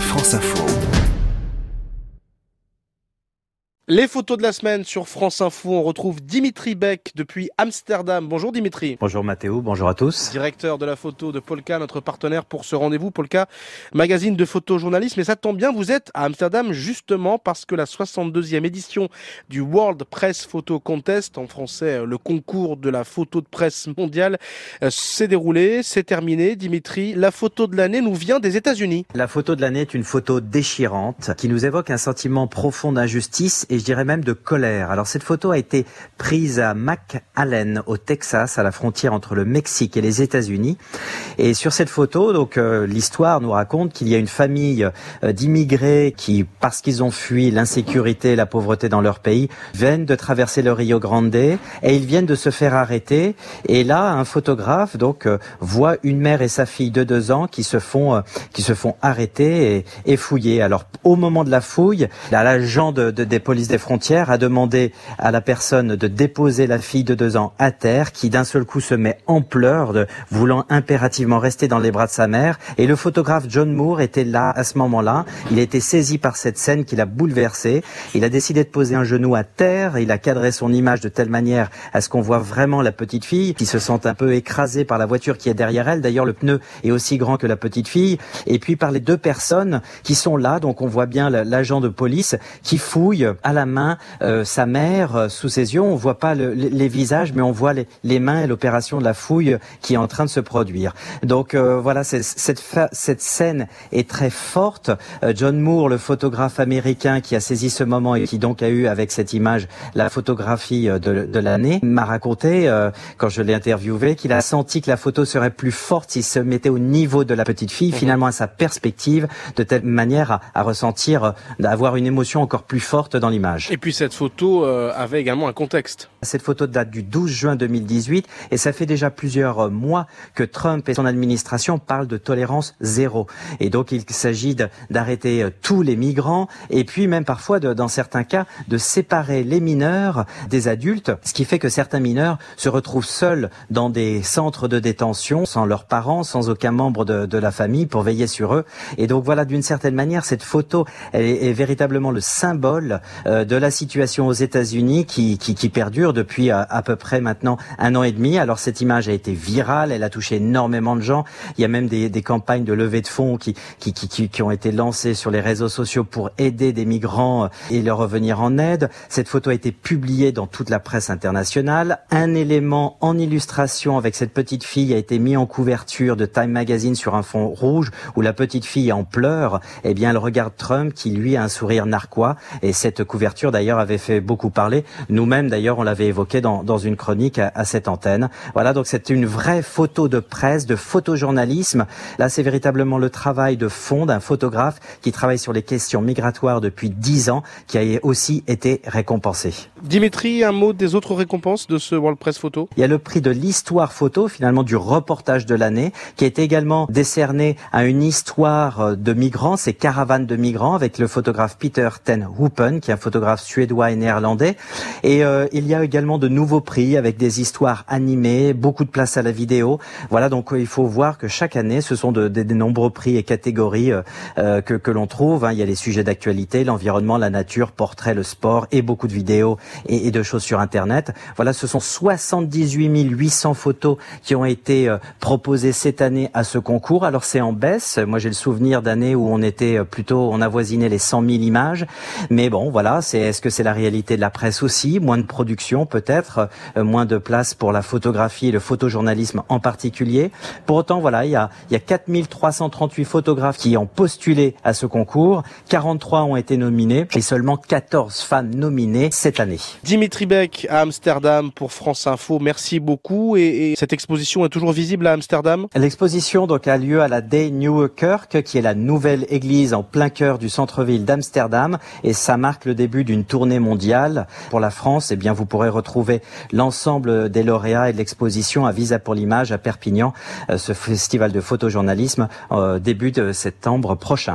France Info. Les photos de la semaine sur France Info, on retrouve Dimitri Beck depuis Amsterdam. Bonjour Dimitri. Bonjour Mathéo, bonjour à tous. Directeur de la photo de Polka, notre partenaire pour ce rendez-vous. Polka, magazine de photojournalisme. Et ça tombe bien, vous êtes à Amsterdam justement parce que la 62e édition du World Press Photo Contest, en français le concours de la photo de presse mondiale, euh, s'est déroulée, c'est terminé. Dimitri, la photo de l'année nous vient des États-Unis. La photo de l'année est une photo déchirante qui nous évoque un sentiment profond d'injustice et je dirais même de colère. Alors cette photo a été prise à McAllen au Texas, à la frontière entre le Mexique et les États-Unis. Et sur cette photo, donc euh, l'histoire nous raconte qu'il y a une famille euh, d'immigrés qui, parce qu'ils ont fui l'insécurité, la pauvreté dans leur pays, viennent de traverser le Rio Grande et ils viennent de se faire arrêter. Et là, un photographe donc euh, voit une mère et sa fille de deux ans qui se font qui se font arrêter et, et fouiller. Alors au moment de la fouille, l'agent de, de, des des frontières a demandé à la personne de déposer la fille de deux ans à terre, qui d'un seul coup se met en pleurs, de, voulant impérativement rester dans les bras de sa mère. Et le photographe John Moore était là à ce moment-là. Il a été saisi par cette scène qui l'a bouleversé. Il a décidé de poser un genou à terre. Il a cadré son image de telle manière à ce qu'on voit vraiment la petite fille qui se sent un peu écrasée par la voiture qui est derrière elle. D'ailleurs, le pneu est aussi grand que la petite fille. Et puis par les deux personnes qui sont là. Donc on voit bien l'agent de police qui fouille à la main euh, sa mère euh, sous ses yeux. On voit pas le, les visages, mais on voit les, les mains et l'opération de la fouille qui est en train de se produire. Donc euh, voilà, cette, cette scène est très forte. John Moore, le photographe américain qui a saisi ce moment et qui donc a eu avec cette image la photographie de, de l'année, m'a raconté quand je l'ai interviewé qu'il a senti que la photo serait plus forte s'il se mettait au niveau de la petite fille, mhm. finalement à sa perspective, de telle manière à, à ressentir, d'avoir une émotion encore plus forte dans l'image. Et puis cette photo euh, avait également un contexte. Cette photo date du 12 juin 2018 et ça fait déjà plusieurs euh, mois que Trump et son administration parlent de tolérance zéro. Et donc il s'agit d'arrêter euh, tous les migrants et puis même parfois, de, dans certains cas, de séparer les mineurs des adultes, ce qui fait que certains mineurs se retrouvent seuls dans des centres de détention, sans leurs parents, sans aucun membre de, de la famille pour veiller sur eux. Et donc voilà, d'une certaine manière, cette photo est, est véritablement le symbole euh, de la situation aux États-Unis qui, qui, qui, perdure depuis à, à, peu près maintenant un an et demi. Alors cette image a été virale, elle a touché énormément de gens. Il y a même des, des campagnes de levée de fonds qui, qui, qui, qui ont été lancées sur les réseaux sociaux pour aider des migrants euh, et leur revenir en aide. Cette photo a été publiée dans toute la presse internationale. Un élément en illustration avec cette petite fille a été mis en couverture de Time Magazine sur un fond rouge où la petite fille en pleurs. Eh bien, elle regarde Trump qui lui a un sourire narquois et cette couverture d'ailleurs avait fait beaucoup parler. Nous-mêmes d'ailleurs on l'avait évoqué dans, dans une chronique à, à, cette antenne. Voilà donc c'est une vraie photo de presse, de photojournalisme. Là c'est véritablement le travail de fond d'un photographe qui travaille sur les questions migratoires depuis dix ans, qui a aussi été récompensé. Dimitri, un mot des autres récompenses de ce World Press Photo? Il y a le prix de l'histoire photo, finalement du reportage de l'année, qui été également décerné à une histoire de migrants, c'est Caravane de migrants, avec le photographe Peter Ten Hoopen, qui est un photographe suédois et néerlandais. Et euh, il y a également de nouveaux prix avec des histoires animées, beaucoup de place à la vidéo. Voilà, donc euh, il faut voir que chaque année, ce sont de, de, de nombreux prix et catégories euh, euh que, que l'on trouve. Hein. Il y a les sujets d'actualité, l'environnement, la nature, portrait, le sport et beaucoup de vidéos et, et, de choses sur Internet. Voilà, ce sont 78 800 photos qui ont été euh, proposées cette année à ce concours. Alors c'est en baisse. Moi j'ai le souvenir d'années où on était plutôt, on avoisinait les 100 000 images. Mais bon, voilà, c'est est-ce que c'est la réalité de la presse aussi? Moins de production peut-être, euh, moins de place pour la photographie et le photojournalisme en particulier. Pour autant, voilà, il y a, il y a 4338 photographes qui ont postulé à ce concours. 43 ont été nominés et seulement 14 femmes nominées cette année. Dimitri Beck à Amsterdam pour France Info. Merci beaucoup. Et, et cette exposition est toujours visible à Amsterdam? L'exposition donc a lieu à la Day Nieuwe Kerk, qui est la nouvelle église en plein cœur du centre-ville d'Amsterdam, et ça marque le début d'une tournée mondiale. Pour la France, eh bien, vous pourrez retrouver l'ensemble des lauréats et de l'exposition à Visa pour l'image à Perpignan, euh, ce festival de photojournalisme, euh, début de septembre prochain.